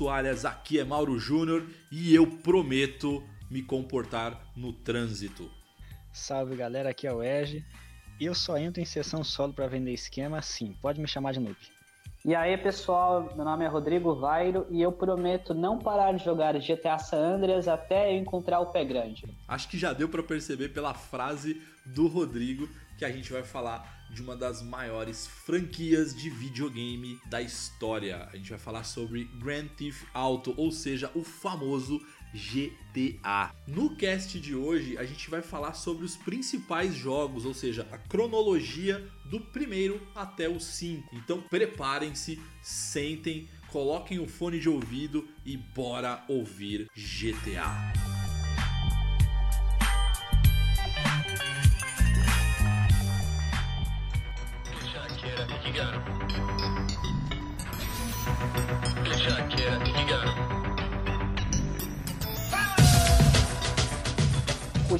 toalhas. Aqui é Mauro Júnior e eu prometo me comportar no trânsito. Salve galera, aqui é o Ege. Eu só entro em sessão solo para vender esquema, sim, pode me chamar de noob. E aí pessoal, meu nome é Rodrigo Vairo e eu prometo não parar de jogar GTA San Andreas até eu encontrar o pé grande. Acho que já deu para perceber pela frase do Rodrigo que a gente vai falar de uma das maiores franquias de videogame da história. A gente vai falar sobre Grand Theft Auto, ou seja, o famoso GTA. No cast de hoje, a gente vai falar sobre os principais jogos, ou seja, a cronologia do primeiro até o 5. Então, preparem-se, sentem, coloquem o fone de ouvido e bora ouvir GTA. Good shot, kid.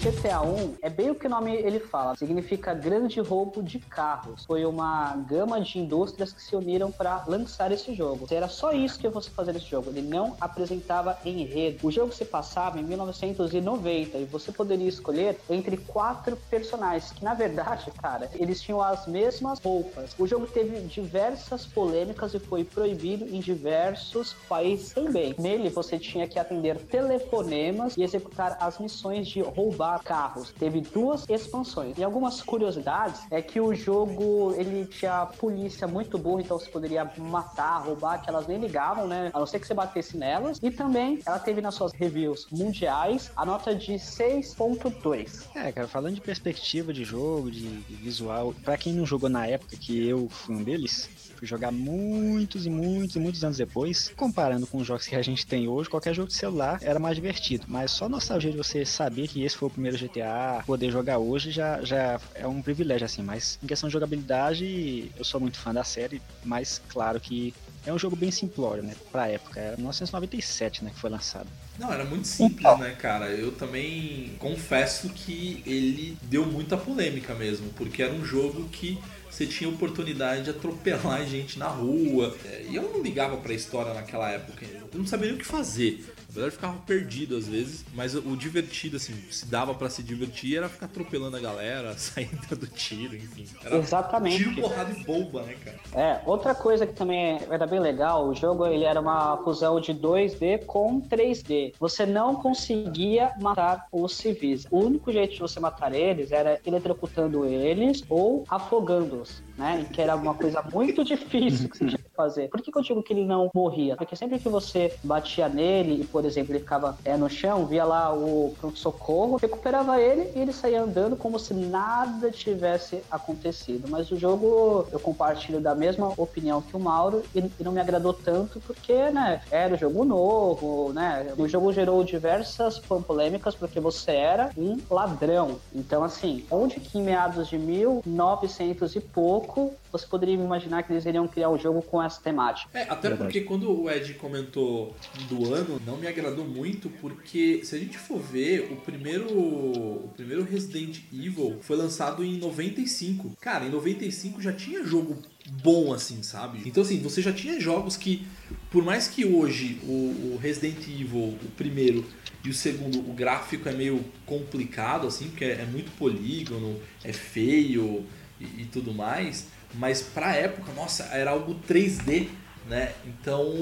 GTA 1 é bem o que o nome ele fala, significa grande roubo de carros. Foi uma gama de indústrias que se uniram para lançar esse jogo. Era só isso que eu fosse fazer jogo. Ele não apresentava enredo. O jogo se passava em 1990 e você poderia escolher entre quatro personagens que na verdade, cara, eles tinham as mesmas roupas. O jogo teve diversas polêmicas e foi proibido em diversos países também. Nele você tinha que atender telefonemas e executar as missões de roubar carros. Teve duas expansões. E algumas curiosidades é que o jogo ele tinha polícia muito boa, então você poderia matar, roubar, que elas nem ligavam, né? A não ser que você batesse nelas. E também ela teve nas suas reviews mundiais a nota de 6.2. É, cara, falando de perspectiva de jogo, de visual, para quem não jogou na época que eu fui um deles, fui jogar muitos e muitos e muitos anos depois, comparando com os jogos que a gente tem hoje, qualquer jogo de celular era mais divertido. Mas só a nostalgia de você saber que esse foi o primeiro GTA, poder jogar hoje já, já é um privilégio, assim. Mas em questão de jogabilidade, eu sou muito fã da série, mas claro que é um jogo bem simplório, né? Pra época. Era 1997, né? Que foi lançado. Não, era muito simples, então. né, cara? Eu também confesso que ele deu muita polêmica mesmo, porque era um jogo que você tinha oportunidade de atropelar gente na rua. E eu não ligava pra história naquela época. Eu não sabia nem o que fazer. Na verdade, ficava perdido às vezes, mas o divertido, assim, se dava para se divertir, era ficar atropelando a galera, saindo do tiro, enfim. Era Exatamente. Tiro, porrada e bomba, né, cara? É, outra coisa que também era bem legal, o jogo ele era uma fusão de 2D com 3D. Você não conseguia matar os civis. O único jeito de você matar eles era eletrocutando eles ou afogando-os, né? Que era uma coisa muito difícil que você tinha fazer. Por que, que eu digo que ele não morria? Porque sempre que você batia nele e, por exemplo, ele ficava é, no chão, via lá o pronto-socorro, recuperava ele e ele saía andando como se nada tivesse acontecido. Mas o jogo, eu compartilho da mesma opinião que o Mauro e, e não me agradou tanto porque, né, era um jogo novo, né? O jogo gerou diversas polêmicas porque você era um ladrão. Então, assim, onde que em meados de 1900 e pouco você poderia imaginar que eles iriam criar um jogo com essa temática? É, até Verdade. porque quando o Ed comentou do ano, não me agradou muito porque se a gente for ver, o primeiro o primeiro Resident Evil foi lançado em 95. Cara, em 95 já tinha jogo bom assim, sabe? Então assim, você já tinha jogos que por mais que hoje o, o Resident Evil, o primeiro e o segundo, o gráfico é meio complicado assim, porque é, é muito polígono, é feio e, e tudo mais, mas pra época, nossa, era algo 3D né? Então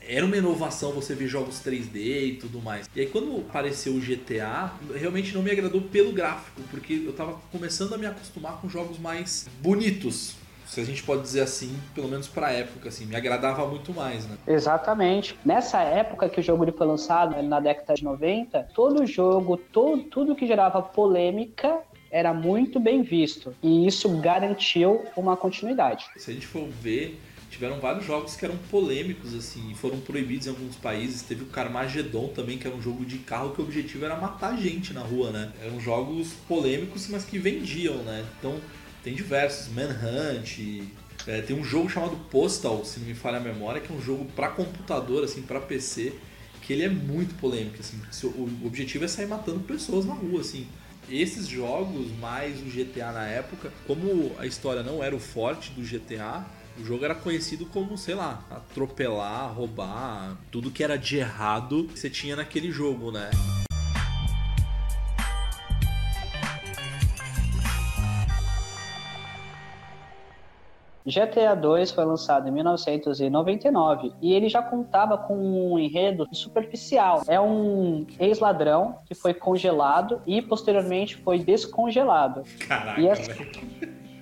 era uma inovação você ver jogos 3D e tudo mais. E aí quando apareceu o GTA, realmente não me agradou pelo gráfico, porque eu tava começando a me acostumar com jogos mais bonitos, se a gente pode dizer assim, pelo menos para época, assim, me agradava muito mais, né? Exatamente. Nessa época que o jogo foi lançado, na década de 90, todo jogo, todo, tudo que gerava polêmica era muito bem visto. E isso garantiu uma continuidade. Se a gente for ver, tiveram vários jogos que eram polêmicos, assim, foram proibidos em alguns países. Teve o Carmageddon também, que era um jogo de carro que o objetivo era matar gente na rua, né? Eram jogos polêmicos, mas que vendiam, né? Então, tem diversos, Manhunt, é, tem um jogo chamado Postal, se não me falha a memória, que é um jogo para computador, assim, para PC, que ele é muito polêmico, assim. O objetivo é sair matando pessoas na rua, assim esses jogos, mais o GTA na época, como a história não era o forte do GTA, O jogo era conhecido como, sei lá, atropelar, roubar, tudo que era de errado você tinha naquele jogo, né? GTA 2 foi lançado em 1999 e ele já contava com um enredo superficial. É um ex-ladrão que foi congelado e posteriormente foi descongelado. Caraca, E.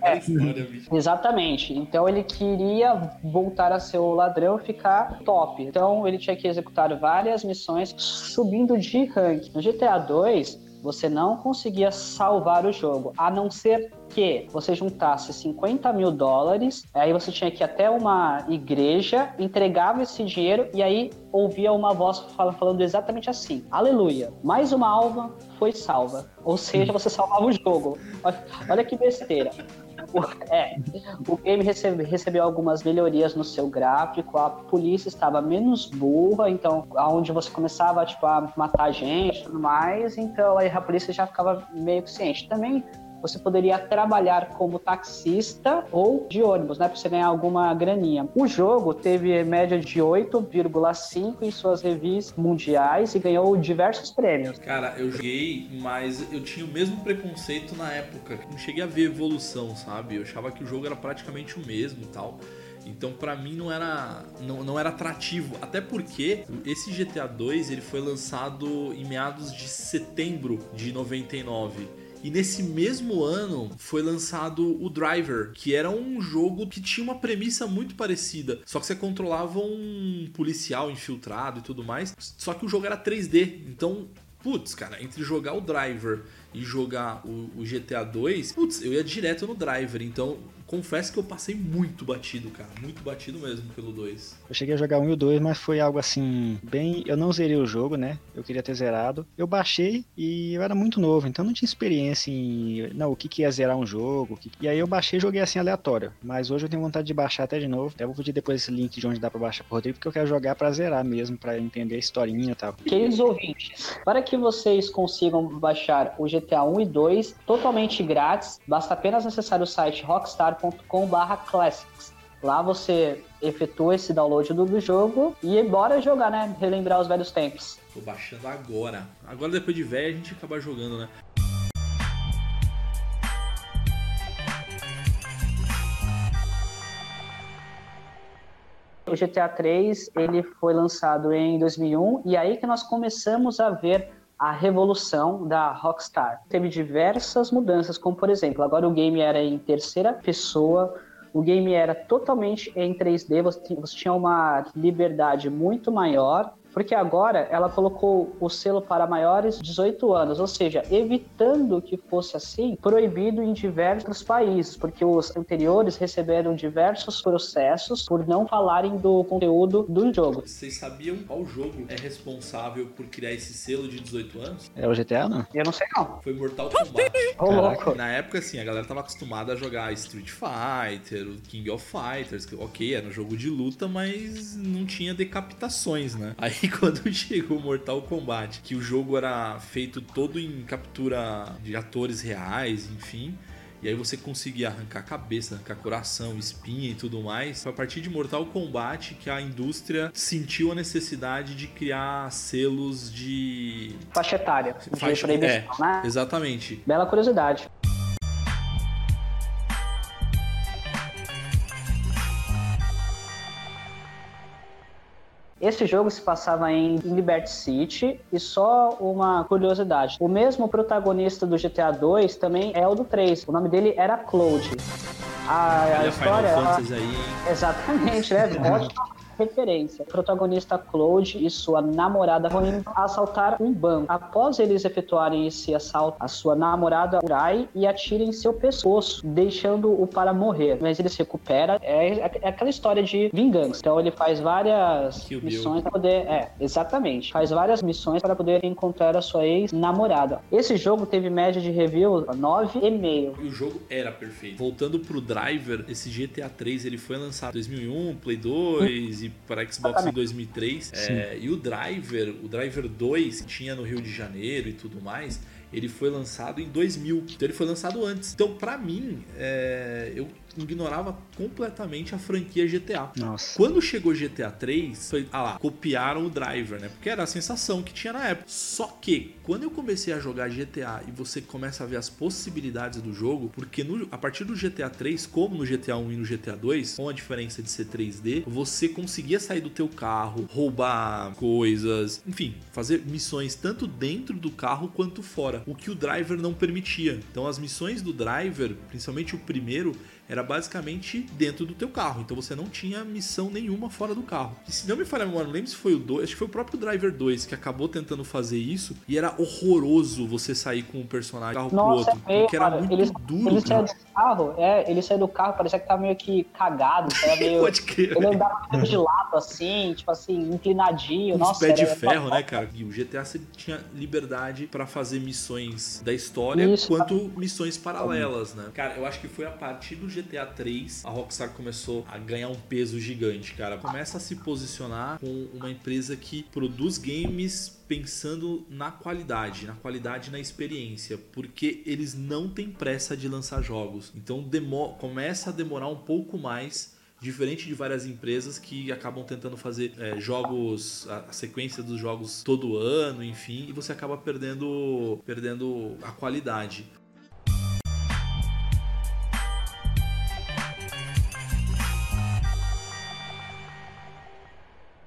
É. História, bicho. Exatamente. Então ele queria voltar a ser o ladrão e ficar top. Então ele tinha que executar várias missões subindo de rank. No GTA 2, você não conseguia salvar o jogo, a não ser que você juntasse 50 mil dólares, aí você tinha que ir até uma igreja, entregava esse dinheiro e aí ouvia uma voz fal- falando exatamente assim: Aleluia, mais uma alma foi salva. Ou seja, você salvava o jogo. Olha que besteira. O- É, o game recebe- recebeu algumas melhorias no seu gráfico, a polícia estava menos burra, então aonde você começava tipo, a matar gente e tudo mais, então aí a polícia já ficava meio que ciente. Também você poderia trabalhar como taxista ou de ônibus, né, para você ganhar alguma graninha. O jogo teve média de 8,5 em suas reviews mundiais e ganhou diversos prêmios. Cara, eu joguei, mas eu tinha o mesmo preconceito na época. Não cheguei a ver evolução, sabe? Eu achava que o jogo era praticamente o mesmo e tal. Então, pra mim não era não, não era atrativo, até porque esse GTA 2 ele foi lançado em meados de setembro de 99. E nesse mesmo ano foi lançado o Driver, que era um jogo que tinha uma premissa muito parecida, só que você controlava um policial infiltrado e tudo mais, só que o jogo era 3D. Então, putz, cara, entre jogar o Driver e jogar o, o GTA 2, putz, eu ia direto no Driver. Então, confesso que eu passei muito batido, cara, muito batido mesmo pelo 2. Eu cheguei a jogar um e o dois, mas foi algo assim, bem. Eu não zerei o jogo, né? Eu queria ter zerado. Eu baixei e eu era muito novo, então não tinha experiência em. Não, o que, que ia zerar um jogo. o que- E aí eu baixei e joguei assim aleatório. Mas hoje eu tenho vontade de baixar até de novo. Até vou pedir depois esse link de onde dá pra baixar pro Rodrigo, porque eu quero jogar pra zerar mesmo, pra entender a historinha e tal. Queridos ouvintes, para que vocês consigam baixar o GTA 1 e 2 totalmente grátis, basta apenas acessar o site rockstar.com/classics. Lá você efetua esse download do, do jogo e bora jogar, né? Relembrar os velhos tempos. Tô baixando agora. Agora, depois de velho, a gente acaba jogando, né? O GTA 3 ele foi lançado em 2001 e aí que nós começamos a ver a revolução da Rockstar. Teve diversas mudanças, como por exemplo, agora o game era em terceira pessoa, o game era totalmente em 3D, você tinha- uma liberdade muito maior, porque agora ela colocou o selo para maiores de 18 anos, ou seja, evitando que fosse assim, proibido em diversos países, porque os anteriores receberam diversos processos por não falarem do conteúdo do jogo. Vocês sabiam qual jogo é responsável por criar esse selo de 18 anos? É o GTA, não? Eu não sei não. Foi Mortal Kombat. Ô, louco. Na época, assim, a galera tava acostumada a jogar Street Fighter, o King of Fighters, que, ok, era um jogo de luta, mas não tinha decapitações, né? Aí quando chegou Mortal Kombat, que o jogo era feito todo em captura de atores reais, enfim. E aí você conseguia arrancar cabeça, arrancar coração, espinha e tudo mais. Foi a partir de Mortal Kombat que a indústria sentiu a necessidade de criar selos de. Faixa etária, Faixa- é, né? Exatamente. Bela curiosidade. Esse jogo se passava em Liberty City e só uma curiosidade. O mesmo protagonista do GTA 2 também é o do 3. O nome dele era Cloud. A, a Olha história. Final ela- aí? Exatamente, né? Ótima referência. O protagonista Claude e sua namorada indo assaltar um banco. Após eles efetuarem esse assalto, a sua namorada cai e atira em seu pescoço, deixando-o para morrer. Mas ele se recupera. É, é aquela história de vingança. Então ele faz várias missões para poder. É, exatamente. Faz várias missões para poder encontrar a sua ex-namorada. Esse jogo teve média de review 9,5. E o jogo era perfeito. Voltando pro Driver, esse GTA 3 ele foi lançado em 2001, Play 2 e para Xbox em 2003. É, e o Driver, o Driver 2, que tinha no Rio de Janeiro e tudo mais, ele foi lançado em 2000. Então ele foi lançado antes. Então, pra mim, é, eu ignorava completamente a franquia GTA. Nossa. Quando chegou GTA 3, foi, ah lá, copiaram o driver, né? Porque era a sensação que tinha na época. Só que, quando eu comecei a jogar GTA e você começa a ver as possibilidades do jogo, porque no, a partir do GTA 3, como no GTA 1 e no GTA 2, com a diferença de ser 3D, você conseguia sair do teu carro, roubar coisas, enfim, fazer missões tanto dentro do carro quanto fora, o que o driver não permitia. Então as missões do driver, principalmente o primeiro, era basicamente dentro do teu carro. Então você não tinha missão nenhuma fora do carro. E se não me falha a memória, não lembro se foi o 2, acho que foi o próprio Driver 2 que acabou tentando fazer isso. E era horroroso você sair com um personagem carro Nossa, pro outro. é, porque era cara, muito ele, duro. ele cara. saiu do carro, é, ele saiu do carro, parecia que tava meio que cagado, saia meio. Pode crer. Ele andava meio de lado, assim, tipo assim, inclinadinho. Nossa, pés de era- ferro, né, cara? E o GTA você tinha liberdade pra fazer missões da história Isso. quanto missões paralelas, né? Cara, eu acho que foi a partir do GTA 3 a Rockstar começou a ganhar um peso gigante, cara. Começa a se posicionar com uma empresa que produz games pensando na qualidade, na qualidade e na experiência, porque eles não têm pressa de lançar jogos. Então começa a demorar um pouco mais Diferente de várias empresas que acabam tentando fazer é, jogos, a sequência dos jogos todo ano, enfim, e você acaba perdendo, perdendo a qualidade.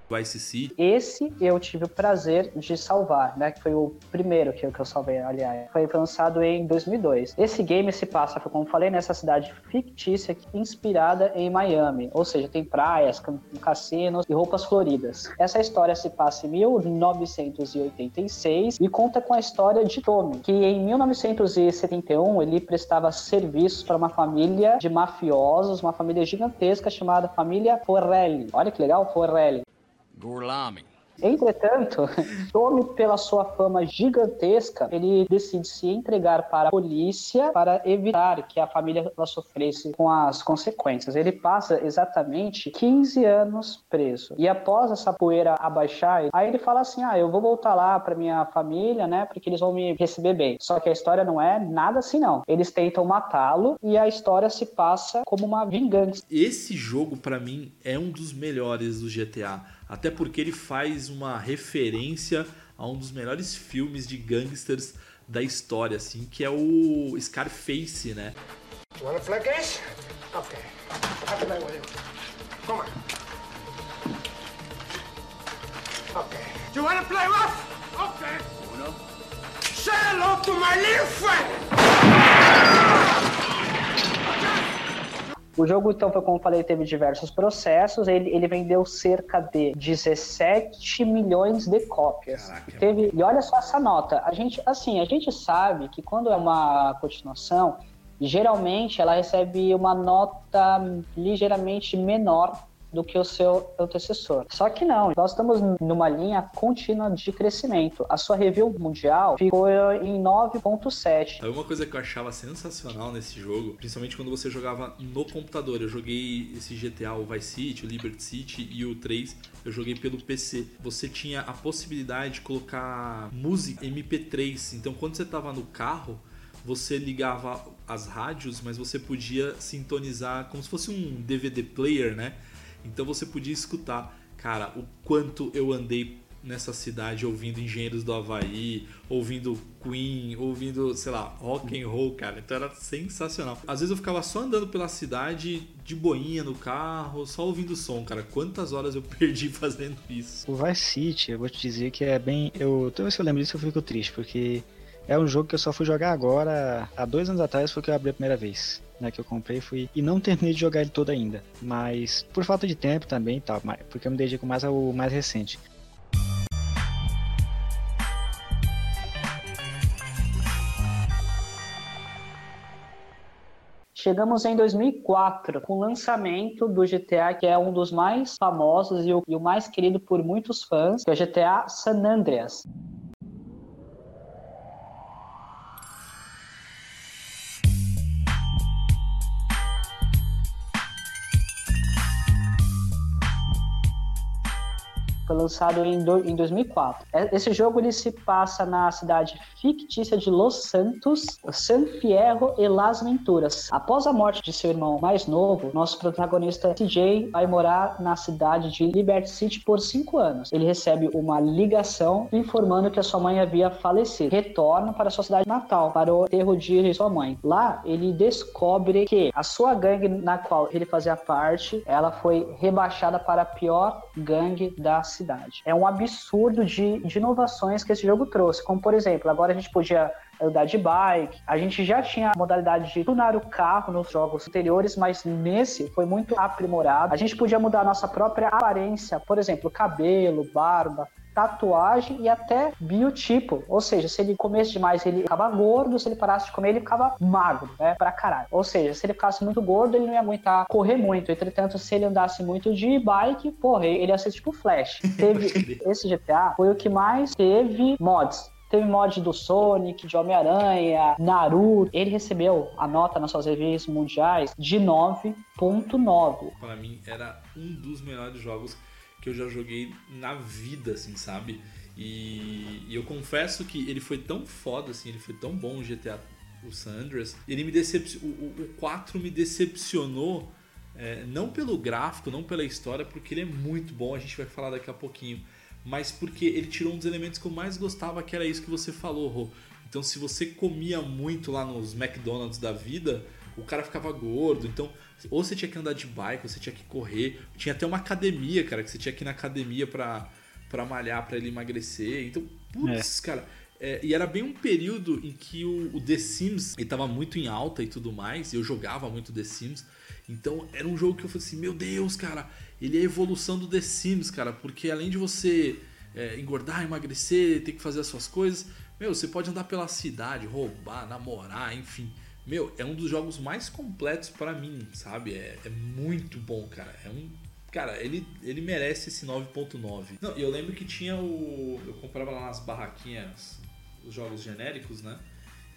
Vice City. Esse eu tive o prazer de salvar, né? Que foi o primeiro que eu, que eu salvei, aliás. Foi lançado em 2002. Esse game se passa, como falei, nessa cidade fictícia inspirada em Miami. Ou seja, tem praias, cassinos e roupas floridas. Essa história se passa em 1986 e conta com a história de Tommy, que em 1971 ele prestava serviços para uma família de mafiosos, uma família gigantesca chamada família Forelli. Olha que legal, Forelli. Entretanto, Tommy, pela sua fama gigantesca, ele decide se entregar para a polícia para evitar que a família sofresse com as consequências. Ele passa exatamente 15 anos preso. E após essa poeira abaixar, aí ele fala assim: "Ah, eu vou voltar lá para minha família, né, porque eles vão me receber bem". Só que a história não é nada assim não. Eles tentam matá-lo e a história se passa como uma vingança. Esse jogo, pra mim, é um dos melhores do GTA. Até porque ele faz uma referência a um dos melhores filmes de gangsters da história, assim, que é o Scarface, né? You wanna play games? Okay. I'll play with you. Come on. Okay. You wanna play rough? Okay. Uno. Say hello to my little friend! O jogo, então, foi como eu falei, teve diversos processos. Ele, ele vendeu cerca de 17 milhões de cópias. Caraca. Teve, e olha só essa nota. A gente, assim, a gente sabe que quando é uma continuação, geralmente ela recebe uma nota ligeiramente menor do que o seu antecessor. Só que não, nós estamos numa linha contínua de crescimento. A sua review mundial ficou em 9.7. Sabe uma coisa que eu achava sensacional nesse jogo, principalmente quando você jogava no computador. Eu joguei esse GTA, o Vice City, o Liberty City e o 3, eu joguei pelo PC. Você tinha a possibilidade de colocar música MP3. Então quando você estava no carro, você ligava as rádios, mas você podia sintonizar como se fosse um DVD player, né? Então você podia escutar, cara, o quanto eu andei nessa cidade ouvindo Engenheiros do Havaí, ouvindo Queen, ouvindo, sei lá, rock and roll, cara. Então era sensacional. Às vezes eu ficava só andando pela cidade de boinha no carro, só ouvindo som, cara. Quantas horas eu perdi fazendo isso? O Vice City, eu vou te dizer que é bem. Eu, toda vez que eu lembro disso eu fico triste, porque é um jogo que eu só fui jogar agora. Há dois anos atrás foi que eu abri a primeira vez. Né, que eu comprei fui e não terminei de jogar ele todo ainda, mas por falta de tempo também mas- porque eu me dedico mais ao mais recente. Chegamos em 2004 com o lançamento do GTA, que é um dos mais famosos e o, e o mais querido por muitos fãs, que é o GTA San Andreas. Foi lançado em, do, em 2004. É, esse jogo ele se passa na cidade fictícia de Los Santos, San Fierro e Las Venturas. Após a morte de seu irmão mais novo, nosso protagonista CJ vai morar na cidade de Liberty City por cinco anos. Ele recebe uma ligação informando que a sua mãe havia falecido. Retorna para sua cidade natal, para o enterro de sua mãe. Lá, ele descobre que a sua gangue na qual ele fazia parte, ela foi rebaixada para a pior gangue da cidade. É um absurdo de, de inovações que esse jogo trouxe, como por exemplo, agora a gente podia andar de bike. A gente já tinha a modalidade de tunar o carro nos jogos anteriores, mas nesse foi muito aprimorado. A gente podia mudar a nossa própria aparência, por exemplo, cabelo, barba, tatuagem e até biotipo. Ou seja, se ele comesse demais, ele ficava gordo, se ele parasse de comer, ele ficava magro, né? Pra caralho. Ou seja, se ele ficasse muito gordo, ele não ia aguentar correr muito. Entretanto, se ele andasse muito de bike, porra, ele ia ser tipo Flash. Teve esse GTA foi o que mais teve mods. Teve mod do Sonic, de Homem-Aranha, Naruto. Ele recebeu a nota nas suas reviews mundiais de 9.9. Para mim, era um dos melhores jogos que eu já joguei na vida, assim, sabe? E, e eu confesso que ele foi tão foda, assim, ele foi tão bom o GTA, o San Andreas. Ele me decepcionou, o, o 4 me decepcionou, é, não pelo gráfico, não pela história, porque ele é muito bom, a gente vai falar daqui a pouquinho. Mas porque ele tirou um dos elementos que eu mais gostava, que era isso que você falou, Rô. Então, se você comia muito lá nos McDonald's da vida, o cara ficava gordo. Então, ou você tinha que andar de bike, ou você tinha que correr. Tinha até uma academia, cara, que você tinha que ir na academia pra, pra malhar, pra ele emagrecer. Então, putz, é. cara. É, e era bem um período em que o, o The Sims ele tava muito em alta e tudo mais. E eu jogava muito The Sims. Então era um jogo que eu falei assim: Meu Deus, cara, ele é a evolução do The Sims, cara. Porque além de você é, engordar, emagrecer, ter que fazer as suas coisas, meu, você pode andar pela cidade, roubar, namorar, enfim. Meu, é um dos jogos mais completos para mim, sabe? É, é, muito bom, cara. É um. Cara, ele, ele merece esse 9.9. Não, eu lembro que tinha o. Eu comprava lá nas barraquinhas os jogos genéricos, né?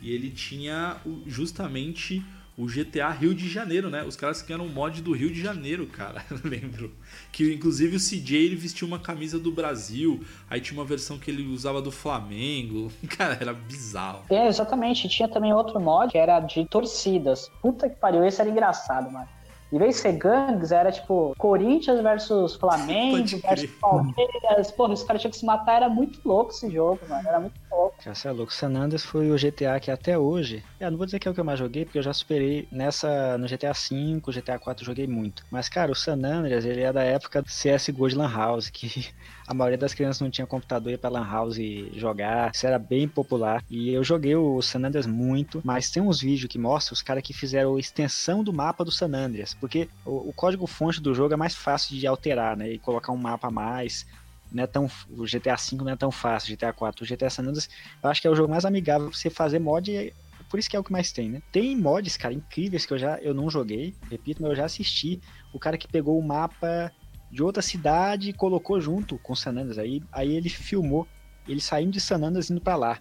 E ele tinha o, justamente o GTA Rio de Janeiro, né? Os caras que eram um mod do Rio de Janeiro, cara, lembro. Que inclusive o CJ ele vestia uma camisa do Brasil, aí tinha uma versão que ele usava do Flamengo. Cara, era bizarro. É, exatamente. Tinha também outro mod que era de torcidas. Puta que pariu, esse era engraçado, mano. Em vez de ser gangues, era tipo Corinthians versus Flamengo versus Palmeiras. Porra, os caras tinham que se matar, era muito louco esse jogo, mano. Era muito louco. Você é louco. San Andreas foi o GTA que até hoje. Eu não vou dizer que é o que eu mais joguei, porque eu já superei nessa. No GTA V, GTA 4 eu joguei muito. Mas, cara, o San Andreas, ele é da época do CSGO de Lan House, que a maioria das crianças não tinha computador ia pra Lan House jogar. Isso era bem popular. E eu joguei o San Andreas muito, mas tem uns vídeos que mostram os caras que fizeram a extensão do mapa do San Andreas. Porque o, o código-fonte do jogo é mais fácil de alterar, né? E colocar um mapa a mais não é tão o GTA V não é tão fácil, GTA 4, o GTA San Andreas, eu acho que é o jogo mais amigável pra você fazer mod, por isso que é o que mais tem, né? Tem mods, cara, incríveis que eu já eu não joguei, repito, mas eu já assisti. O cara que pegou o mapa de outra cidade e colocou junto com San Andreas. Aí, aí ele filmou ele saindo de San Andreas indo para lá.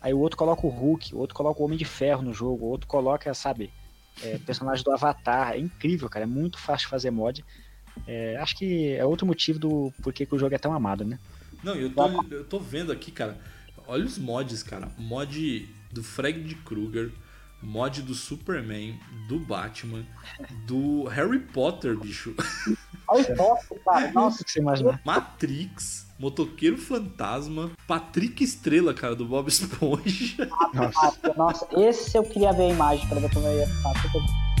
Aí o outro coloca o Hulk, o outro coloca o Homem de Ferro no jogo, o outro coloca, sabe, é, personagem do Avatar. É incrível, cara. É muito fácil fazer mod. É, acho que é outro motivo do porquê que o jogo é tão amado, né? Não, eu tô, eu tô vendo aqui, cara. Olha os mods, cara. Mod do Fred Krueger, mod do Superman, do Batman, do Harry Potter, bicho. Harry Potter, cara. Nossa, que você imagina. Matrix, Motoqueiro Fantasma, Patrick Estrela, cara, do Bob Esponja. Nossa, nossa esse eu queria ver a imagem pra ver como eu ia ficar.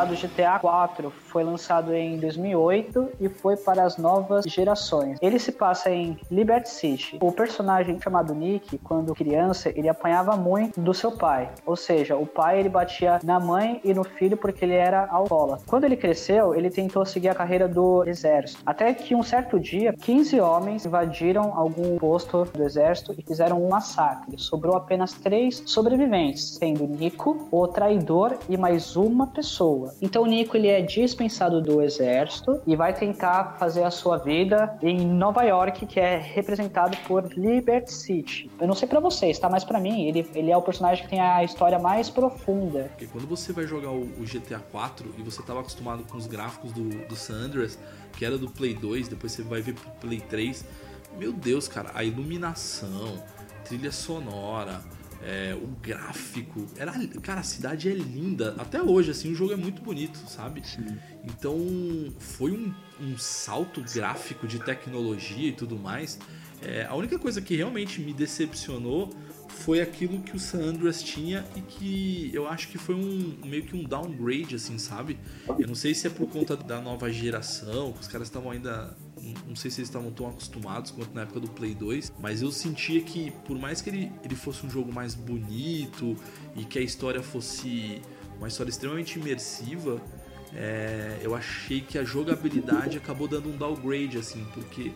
Falar do GTA 4. Foi lançado em 2008 e foi para as novas gerações. Ele se passa em Liberty City. O personagem chamado Nick, quando criança, ele apanhava muito do seu pai. Ou seja, o pai ele batia na mãe e no filho porque ele era alcoólatra. Quando ele cresceu, ele tentou seguir a carreira do exército. Até que um certo dia, 15 homens invadiram algum posto do exército e fizeram um massacre. Sobrou apenas três sobreviventes, sendo Nico, o traidor e mais uma pessoa. Então Nico ele é dispensado do exército e vai tentar fazer a sua vida em Nova York, que é representado por Liberty City. Eu não sei para vocês, tá? Mas para mim, ele, ele é o personagem que tem a história mais profunda. Porque quando você vai jogar o, o GTA 4 e você estava acostumado com os gráficos do, do San Andreas, que era do Play 2, depois você vai ver pro Play 3, meu Deus, cara, a iluminação, trilha sonora, é, o gráfico. Era, cara, a cidade é linda. Até hoje, assim, o jogo é muito bonito, sabe? Sim. Então foi um, um, salto gráfico de tecnologia e tudo mais. É, a única coisa que realmente me decepcionou foi aquilo que o San Andreas tinha e que eu acho que foi um meio que um downgrade, assim, sabe? Eu não sei se é por conta da nova geração, que os caras estavam ainda não sei se eles estavam tão acostumados quanto na época do Play 2, mas eu sentia que por mais que ele, ele fosse um jogo mais bonito e que a história fosse uma história extremamente imersiva, é, eu achei que a jogabilidade acabou dando um downgrade, assim, porque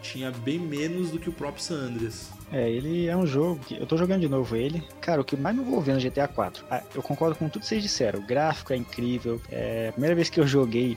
tinha bem menos do que o próprio San Andreas. É, ele é um jogo que eu tô jogando de novo ele. Cara, o que mais me envolveu no GTA 4, ah, eu concordo com tudo que vocês disseram. O gráfico é incrível. É, a primeira vez que eu joguei,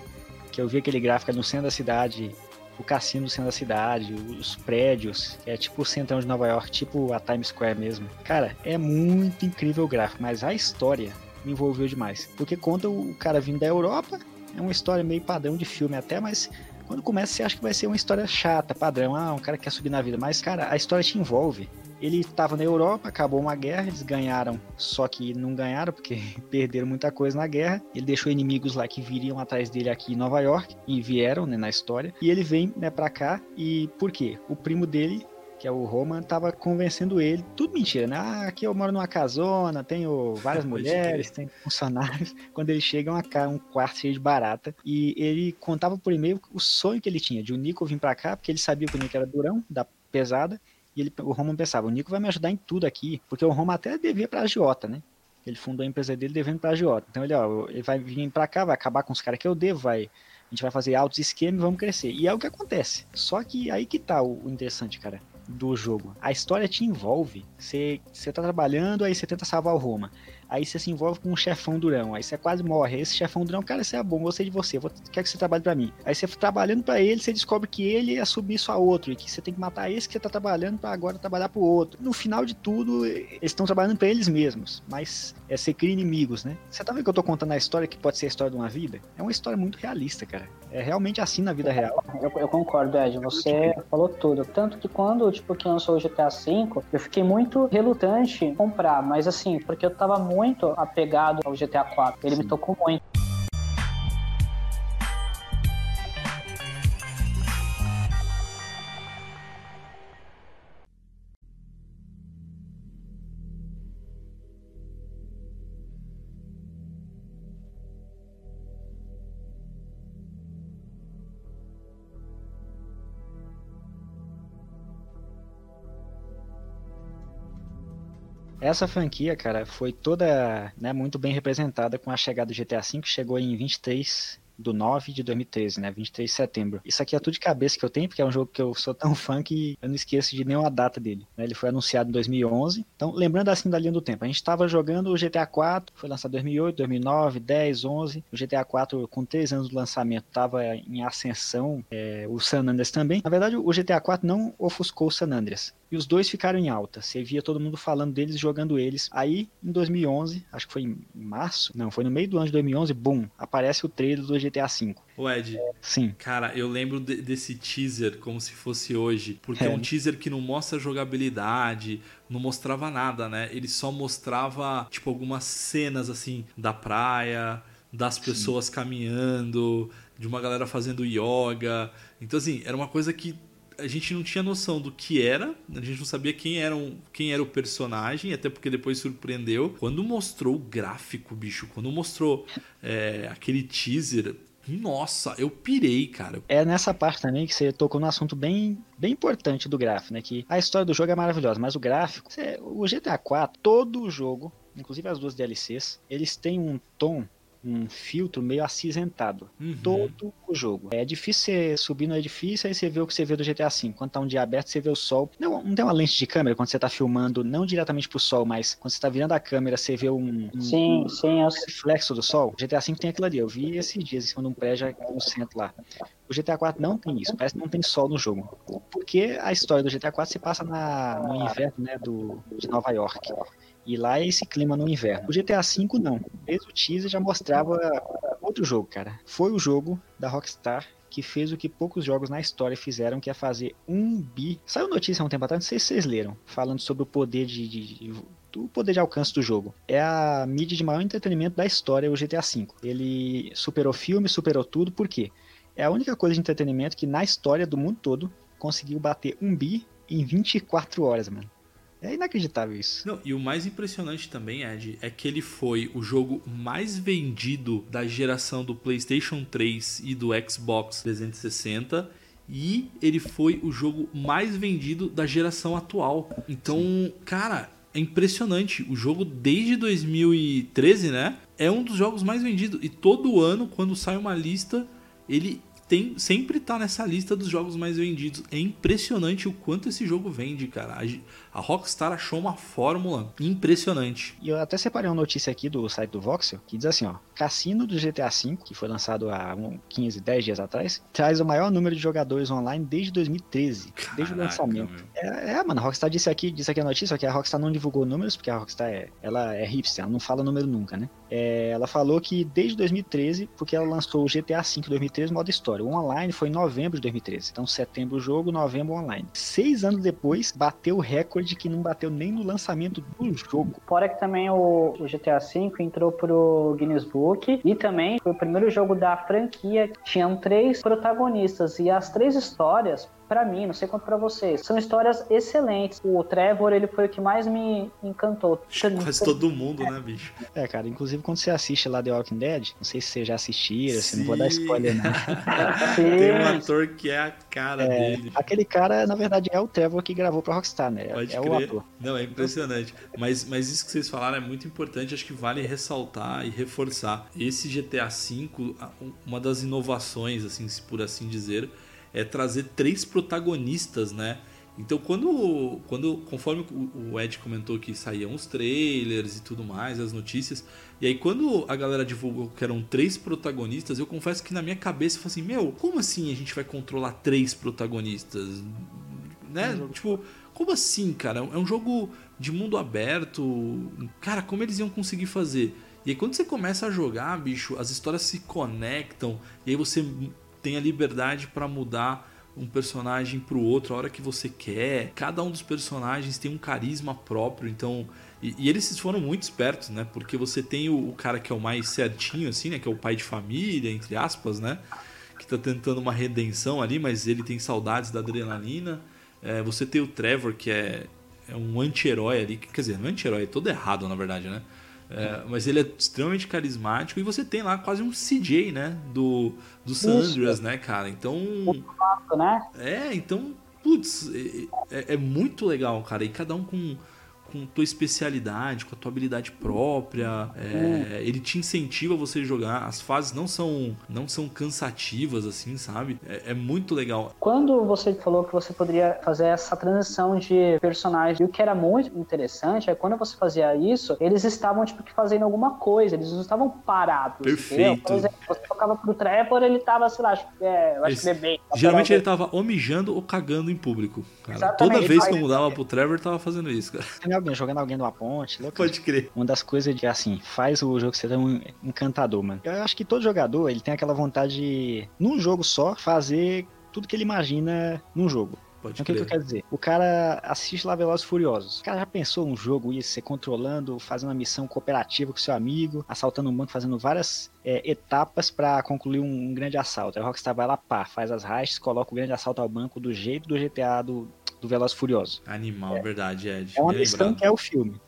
que eu vi aquele gráfico no centro da cidade, o cassino no centro da cidade, os prédios, é tipo o centrão de Nova York, tipo a Times Square mesmo. Cara, é muito incrível o gráfico, mas a história me envolveu demais. Porque conta o cara vindo da Europa, é uma história meio padrão de filme até, mas quando começa você acha que vai ser uma história chata, padrão, ah, um cara que quer subir na vida, mas cara, a história te envolve. Ele estava na Europa, acabou uma guerra, eles ganharam, só que não ganharam porque perderam muita coisa na guerra. Ele deixou inimigos lá que viriam atrás dele aqui em Nova York e vieram né, na história. E ele vem né, para cá e por quê? O primo dele que é o Roman, tava convencendo ele, tudo mentira, né? Ah, aqui eu moro numa casona, tenho várias mulheres, tenho funcionários. Quando ele chega, é uma, um quarto cheio de barata. E ele contava por e-mail o sonho que ele tinha de o Nico vir pra cá, porque ele sabia que o Nico era durão, da pesada, e ele, o Roman pensava, o Nico vai me ajudar em tudo aqui, porque o Roman até devia pra agiota, né? Ele fundou a empresa dele devendo pra agiota. Então ele, ó, ele vai vir pra cá, vai acabar com os caras que eu devo, vai a gente vai fazer altos esquemas e vamos crescer. E é o que acontece. Só que aí que tá o, interessante, cara, do jogo. A história te envolve. Você tá trabalhando, aí você tenta salvar o Roma. Aí você se envolve com um chefão durão. Aí você quase morre. Esse chefão durão, cara, você é bom, gostei de você. Vou, quero que você trabalhe para mim. Aí você trabalhando para ele, você descobre que ele ia subir a outro. E que você tem que matar esse que você tá trabalhando para agora trabalhar pro outro. No final de tudo, eles estão trabalhando para eles mesmos. Mas é, você cria inimigos, né? Você tá vendo que eu tô contando a história que pode ser a história de uma vida? É uma história muito realista, cara. É realmente assim na vida real. Eu, eu concordo, Ed. Você falou tudo. Tanto que quando, tipo, que lançou o GTA V, eu fiquei muito relutante em comprar. Mas assim, porque eu tava muito muito apegado ao GTA 4. Ele Sim. me tocou muito. Essa franquia, cara, foi toda né, muito bem representada com a chegada do GTA V, chegou em 23 do 9 de 2013, né? 23 de setembro. Isso aqui é tudo de cabeça que eu tenho, porque é um jogo que eu sou tão fã que eu não esqueço de nenhuma data dele. Né? Ele foi anunciado em 2011. Então, lembrando assim da linha do tempo, a gente estava jogando o GTA 4, foi lançado em 2008, 2009, 10, 11. O GTA 4, com 3 anos do lançamento, estava em ascensão. É, o San Andreas também. Na verdade, o GTA 4 não ofuscou o San Andreas. E os dois ficaram em alta. Você via todo mundo falando deles, jogando eles. Aí, em 2011, acho que foi em março, não, foi no meio do ano de 2011, boom, aparece o trailer do GTA V. O Ed, sim. Cara, eu lembro de, desse teaser como se fosse hoje, porque é. é um teaser que não mostra jogabilidade, não mostrava nada, né? Ele só mostrava, tipo, algumas cenas, assim, da praia, das pessoas sim. caminhando, de uma galera fazendo yoga. Então, assim, era uma coisa que a gente não tinha noção do que era, a gente não sabia quem era, um, quem era o personagem, até porque depois surpreendeu. Quando mostrou o gráfico, bicho, quando mostrou é, aquele teaser, nossa, eu pirei, cara. É nessa parte também que você tocou num assunto bem, bem importante do gráfico, né? Que a história do jogo é maravilhosa, mas o gráfico, você, o GTA 4, todo o jogo, inclusive as duas DLCs, eles têm um tom um filtro meio acinzentado. Uhum. Todo o jogo. É difícil você subir no edifício, aí você vê o que você vê do GTA V. Quando tá um dia aberto, você vê o sol. Não, não tem uma lente de câmera quando você tá filmando, não diretamente pro sol, mas quando você tá virando a câmera, você vê um, um, sim, um, sim, eu... reflexo do sol. O GTA V tem aquilo ali. Eu vi esses dias em cima de um prédio no centro lá. O GTA 4 não tem isso, parece que não tem sol no jogo. Porque a história do GTA 4 se passa na, no inverno né, do, de Nova York. E lá é esse clima no inverno. O GTA V não. Desde o teaser já mostrava outro jogo, cara. Foi o jogo da Rockstar que fez o que poucos jogos na história fizeram, que é fazer um bi. Saiu notícia há um tempo atrás, não sei se vocês leram, falando sobre o poder de, de, de o poder de alcance do jogo. É a mídia de maior entretenimento da história, o GTA V. Ele superou filme, superou tudo, por quê? É a única coisa de entretenimento que na história do mundo todo conseguiu bater um bi em 24 horas, mano. É inacreditável isso. Não, e o mais impressionante também, Ed, é que ele foi o jogo mais vendido da geração do PlayStation 3 e do Xbox 360 e ele foi o jogo mais vendido da geração atual. Então, Sim. cara, é impressionante. O jogo desde 2013, né? É um dos jogos mais vendidos e todo ano quando sai uma lista, ele tem, sempre tá nessa lista dos jogos mais vendidos. É impressionante o quanto esse jogo vende, cara. A, Rockstar achou uma fórmula impressionante. E eu até separei uma notícia aqui do site do Voxel que diz assim, ó. Cassino do GTA V, que foi lançado há 15, 10 dias atrás, traz o maior número de jogadores online desde 2013. Caraca, desde o lançamento. É, é, mano, a Rockstar disse aqui, disse aqui a notícia, só que a Rockstar não divulgou números, porque a Rockstar é, ela é hipster, ela não fala número nunca, né? É, ela falou que desde 2013, porque ela lançou o GTA V 2013 modo história. O online foi em novembro de 2013. Então, setembro o jogo, novembro online. Seis anos depois, bateu o recorde que não bateu nem no lançamento do jogo. Fora que também o, o GTA V entrou pro Guinness Book e também foi o primeiro jogo da franquia. Tinham três protagonistas e as três histórias para mim, não sei quanto para vocês. São histórias excelentes. O Trevor, ele foi o que mais me encantou. Quase todo mundo, né, bicho? É, cara, inclusive quando você assiste lá The Walking Dead, não sei se você já assistiu, assim, não vou dar spoiler, né? Tem um ator que é a cara é, dele. Aquele cara, na verdade, é o Trevor que gravou pra Rockstar, né? Pode é crer. o ator. Não, é impressionante. Mas, mas isso que vocês falaram é muito importante, acho que vale ressaltar e reforçar. Esse GTA V, uma das inovações, assim, por assim dizer, é trazer três protagonistas, né? Então, quando, quando conforme o Ed comentou que saíam os trailers e tudo mais, as notícias, e aí quando a galera divulgou que eram três protagonistas, eu confesso que na minha cabeça eu falei assim: Meu, como assim a gente vai controlar três protagonistas? Né? Um tipo, como assim, cara? É um jogo de mundo aberto. Cara, como eles iam conseguir fazer? E aí quando você começa a jogar, bicho, as histórias se conectam, e aí você tem a liberdade para mudar um personagem para o outro a hora que você quer. Cada um dos personagens tem um carisma próprio, então e, e, eles foram muito espertos, né? Porque você tem o, o, cara que é o mais certinho, assim, né? Que é o pai de família, entre aspas, né? Que tá tentando uma redenção ali, mas ele tem saudades da adrenalina. É, você tem o Trevor, que é, é um anti-herói ali. Quer dizer, não é anti-herói, é todo errado, na verdade, né? É, mas ele é extremamente carismático e você tem lá quase um CJ, né? Do, do San Andreas, né, cara? Então. né? É, então, putz, é, é, é muito legal, cara. E cada um com com tua especialidade, com a tua habilidade própria. É, ele te incentiva a você jogar. As fases não são, não são cansativas, assim, sabe? É, é, muito legal. Quando você falou que você poderia fazer essa transição de personagem, e o que era muito interessante é quando você fazia isso, eles estavam, tipo, fazendo alguma coisa, eles não estavam parados. Perfeito. Por exemplo, você tocava pro Trevor, ele tava, sei lá, acho, é, acho Esse, que bebê. Geralmente ele tava ou mijando ou cagando em público. Cara. Toda vez que eu mudava pro Trevor, tava fazendo isso, cara alguém, jogando alguém numa ponte. Louco. Pode crer. Uma das coisas que, assim, faz o jogo ser tão encantador, mano. Eu acho que todo jogador, ele tem aquela vontade de, num jogo só, fazer tudo que ele imagina num jogo. Pode Então, o que, que eu quero dizer? O cara assiste lá Velozes Furiosos. O cara já pensou um jogo isso, você controlando, fazendo uma missão cooperativa com seu amigo, assaltando um banco, fazendo várias é, etapas pra concluir um, um grande assalto. Aí o Rockstar vai lá, pá, faz as hashes, coloca o grande assalto ao banco do jeito do GTA do, do Velozes e Furiosos. Animal, verdade, Ed. É uma Bem lembrado. que é o filme.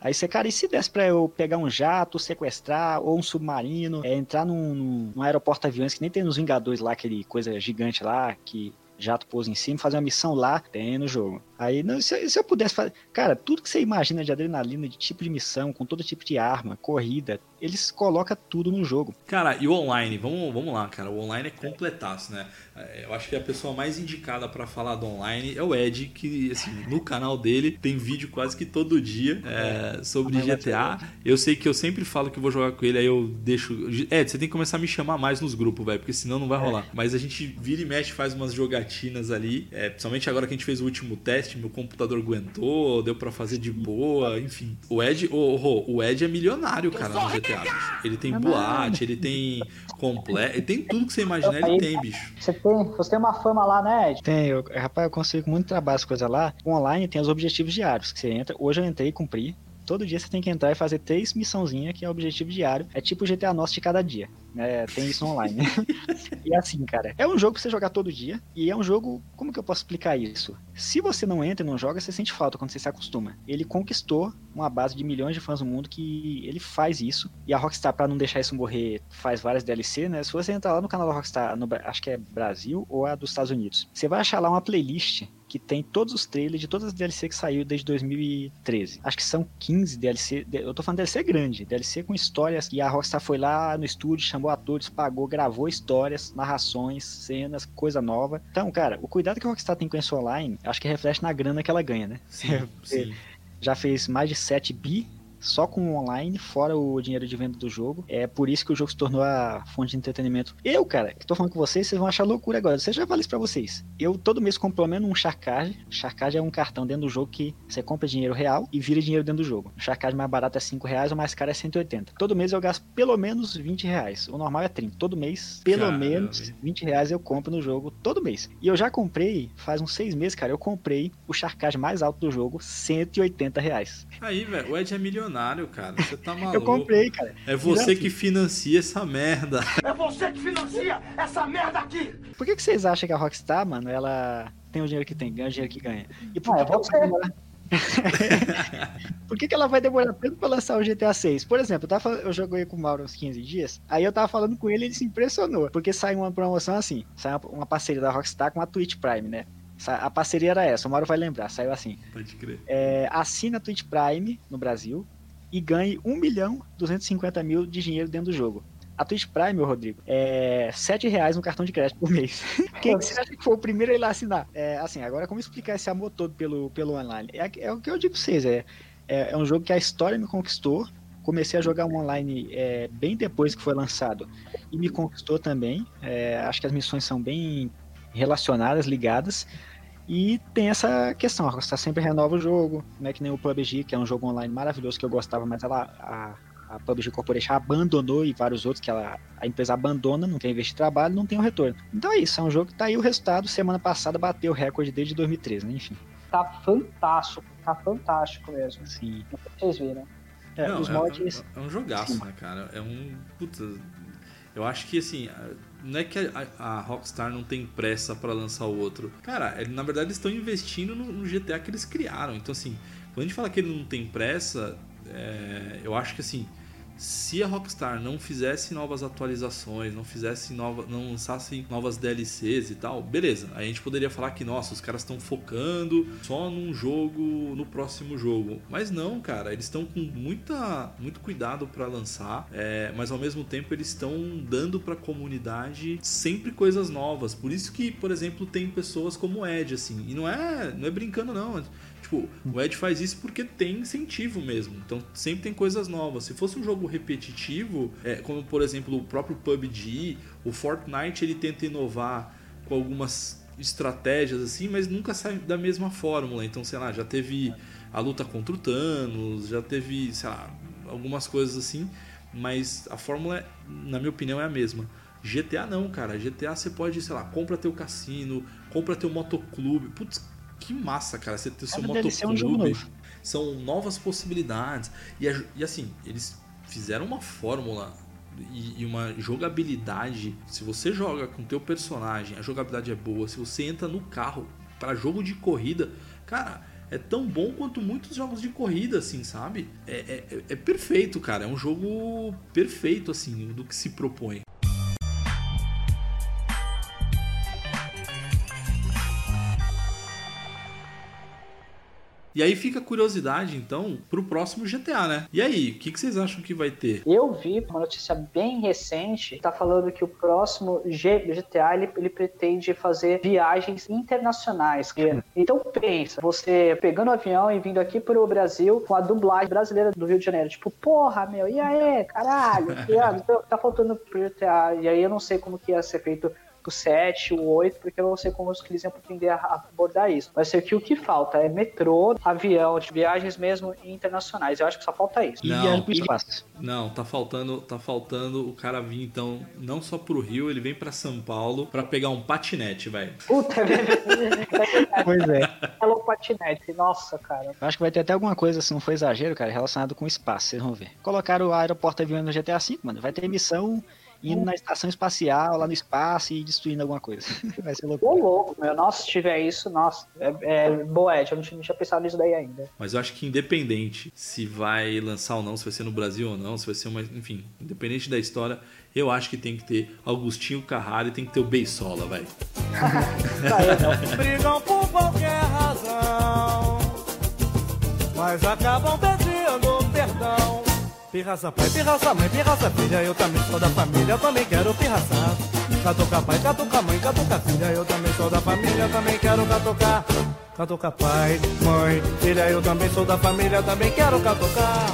Aí você, cara, e se desse pra eu pegar um jato, sequestrar, ou um submarino, é, entrar num, num, num aeroporto aviões que nem tem nos Vingadores lá, aquele coisa gigante lá, que jato pousa em cima, fazer uma missão lá, tem no jogo. Aí, não, se, se eu pudesse fazer. Cara, tudo que você imagina de adrenalina, de tipo de missão, com todo tipo de arma, corrida, eles colocam tudo no jogo. Cara, e o online? Vamos, vamos lá, cara. O online é completaço, né? É, Eu acho que a pessoa mais indicada pra falar do online é o Ed, que assim, no canal dele tem vídeo quase que todo dia é, sobre Mas vai GTA. Eu sei que eu sempre falo que vou jogar com ele, aí eu deixo. Ed, você tem que começar a me chamar mais nos grupos, velho, porque senão não vai rolar. Mas a gente vira e mexe, faz umas jogatinas ali. É, principalmente agora que a gente fez o último teste, meu computador aguentou, deu pra fazer de boa, enfim. O Ed, o, o, o Ed é milionário, cara, no GTA. Ele tem boate, ele tem completo, ele tem tudo que você imaginar, ele tem, bicho. Você tem, você tem uma fama lá, né, Ed? Tem, eu, rapaz, eu consigo com muito trabalho as coisas lá. O online tem os objetivos diários que você entra. Hoje eu entrei e cumpri. Todo dia você tem que entrar e fazer três missãozinhas, que é o objetivo diário. É tipo o GTA Nosso de cada dia. né? tem isso online. e assim, cara, é um jogo pra você jogar todo dia. E é um jogo. Como que eu posso explicar isso? Se você não entra e não joga, você sente falta quando você se acostuma. Ele conquistou uma base de milhões de fãs no mundo que ele faz isso. E a Rockstar, pra não deixar isso morrer, faz várias DLC, né? Se você entrar lá no canal da Rockstar, no acho que é Brasil ou a dos Estados Unidos, você vai achar lá uma playlist que tem todos os trailers de todas as DLC que saiu desde 2013. Acho que são 15 DLC. Eu tô falando DLC grande, DLC com histórias. E a Rockstar foi lá no estúdio, chamou atores, pagou, gravou histórias, narrações, cenas, coisa nova. Então, cara, o cuidado que a Rockstar tem com isso online, acho que reflete na grana que ela ganha, né? Sim, sim. já fez mais de 7 bi só com o online, fora o dinheiro de venda do jogo. É por isso que o jogo se tornou a fonte de entretenimento. Eu, cara, que tô falando com vocês, vocês vão achar loucura agora. Você já falei isso pra vocês. Eu todo mês compro pelo menos um Charcard. Charcard é um cartão dentro do jogo que você compra dinheiro real e vira dinheiro dentro do jogo. O Charcard mais barato é 5 reais, o mais caro é 180. Todo mês eu gasto pelo menos 20 reais. O normal é 30. Todo mês, pelo Caramba. menos 20 reais eu compro no jogo todo mês. E eu já comprei, faz uns 6 meses, cara, eu comprei o Charcard mais alto do jogo, 180 reais. Aí, velho, o Ed é milionário, cara. Você tá maluco. Eu comprei, cara. É você que financia essa merda. É você que financia essa merda aqui! Por que, que vocês acham que a Rockstar, mano, ela tem o dinheiro que tem, ganha o dinheiro que ganha? E por Ah, que, é que ela vai demorar... por que, que ela vai demorar tanto pra lançar o GTA 6? Por exemplo, eu, tava, eu joguei com o Mauro uns 15 dias, aí eu tava falando com ele e ele se impressionou, porque saiu uma promoção assim, saiu uma, uma parceria da Rockstar com a Twitch Prime, né? A parceria era essa, o Mauro vai lembrar, saiu assim. Pode crer. É, assina a Twitch Prime no Brasil e ganhe 1 milhão 250 mil de dinheiro dentro do jogo. A Twitch Prime, ô Rodrigo, é 7 reais no cartão de crédito por mês. Quem que você acha que foi o primeiro a ir lá assinar? É, assim, agora como explicar esse amor todo pelo, pelo online? É, é o que eu digo pra vocês, é, é, é um jogo que a história me conquistou. Comecei a jogar um online é, bem depois que foi lançado e me conquistou também. É, acho que as missões são bem relacionadas, ligadas. E tem essa questão, a Rockstar sempre renova o jogo, não é que nem o PUBG, que é um jogo online maravilhoso que eu gostava, mas ela, a, a PUBG Corporation abandonou e vários outros que ela, a empresa abandona, não quer investir trabalho, não tem o retorno. Então é isso, é um jogo que tá aí o resultado, semana passada bateu o recorde desde 2013, né? Enfim. Tá fantástico, tá fantástico mesmo. Sim. Vocês viram. É, Não, os é- mods. É, é um jogaço, né, cara? É um. Puta. Eu acho que assim. Não é que a, a Rockstar não tem pressa pra lançar o outro. Cara, na verdade eles estão investindo no, no GTA que eles criaram. Então, assim, quando a gente fala que ele não tem pressa, é, eu acho que assim. Se a Rockstar não fizesse novas atualizações, não fizesse nova, não lançasse novas DLCs e tal, beleza. A gente poderia falar que, nossa, os caras estão focando só num jogo, no próximo jogo. Mas não, cara, eles estão com muita, muito cuidado pra lançar, é, mas ao mesmo tempo eles estão dando pra comunidade sempre coisas novas. Por isso que, por exemplo, tem pessoas como o Ed, assim, e não é, não é brincando não. Tipo, o Ed faz isso porque tem incentivo mesmo. Então sempre tem coisas novas. Se fosse um jogo repetitivo, é, como por exemplo o próprio PUBG, o Fortnite ele tenta inovar com algumas estratégias assim, mas nunca sai da mesma fórmula. Então, sei lá, já teve a luta contra o Thanos, já teve, sei lá, algumas coisas assim, mas a fórmula, na minha opinião, é a mesma. GTA não, cara. GTA você pode, sei lá, compra teu cassino, compra teu motoclube. Putz, que massa, cara, você ter seu um motoclube. novo. São novas possibilidades. E, e assim, eles fizeram uma fórmula e, e uma jogabilidade. Se você joga com teu personagem, a jogabilidade é boa. Se você entra no carro para jogo de corrida, cara, é tão bom quanto muitos jogos de corrida, assim, sabe? É- é- é perfeito, cara. É um jogo perfeito, assim, do que se propõe. E aí fica a curiosidade, então, pro próximo GTA, né? E aí, o que, que vocês acham que vai ter? Eu vi uma notícia bem recente, tá falando que o próximo GTA ele, ele pretende fazer viagens internacionais. Então pensa, você pegando o avião e vindo aqui pro Brasil com a dublagem brasileira do Rio de Janeiro, tipo, porra, meu, e aí, caralho, então, tá faltando pro GTA. E aí eu não sei como que ia ser feito o 7, o 8, porque eu não sei como que eles iam pretender a- abordar isso. Vai ser que o que falta é metrô, avião, de viagens mesmo internacionais. Eu acho que só falta isso. Não, e- espaço. Não, tá faltando, tá faltando o cara vir então não só pro Rio, ele vem pra São Paulo pra pegar um patinete, velho. Puta, é. Pois é. Hello Patinete. Nossa, cara. Eu acho que vai ter até alguma coisa, se não for exagero, cara, relacionado com o espaço, vocês vão ver. Colocaram o aeroporto avião no GTA V, mano. Vai ter missão indo na estação espacial, lá no espaço e destruindo alguma coisa. Vai ser Ô, louco. louco, meu. Nossa, se tiver isso, nossa. É, é boa, Ed. Eu não tinha, não tinha pensado nisso daí ainda. Mas eu acho que independente se vai lançar ou não, se vai ser no Brasil ou não, se vai ser uma, enfim, independente da história, eu acho que tem que ter Augustinho Carrara e tem que ter o Beisola, velho. brigam por qualquer razão, mas acabam pedindo perdão. Pirraça pai, pirraça mãe, pirraça filha, eu também sou da família, eu também quero pirraçar. Catuca pai, catuca mãe, catuca filha, eu também sou da família, eu também quero catucar. Catuca pai, mãe, filha, eu também sou da família, eu também quero catucar.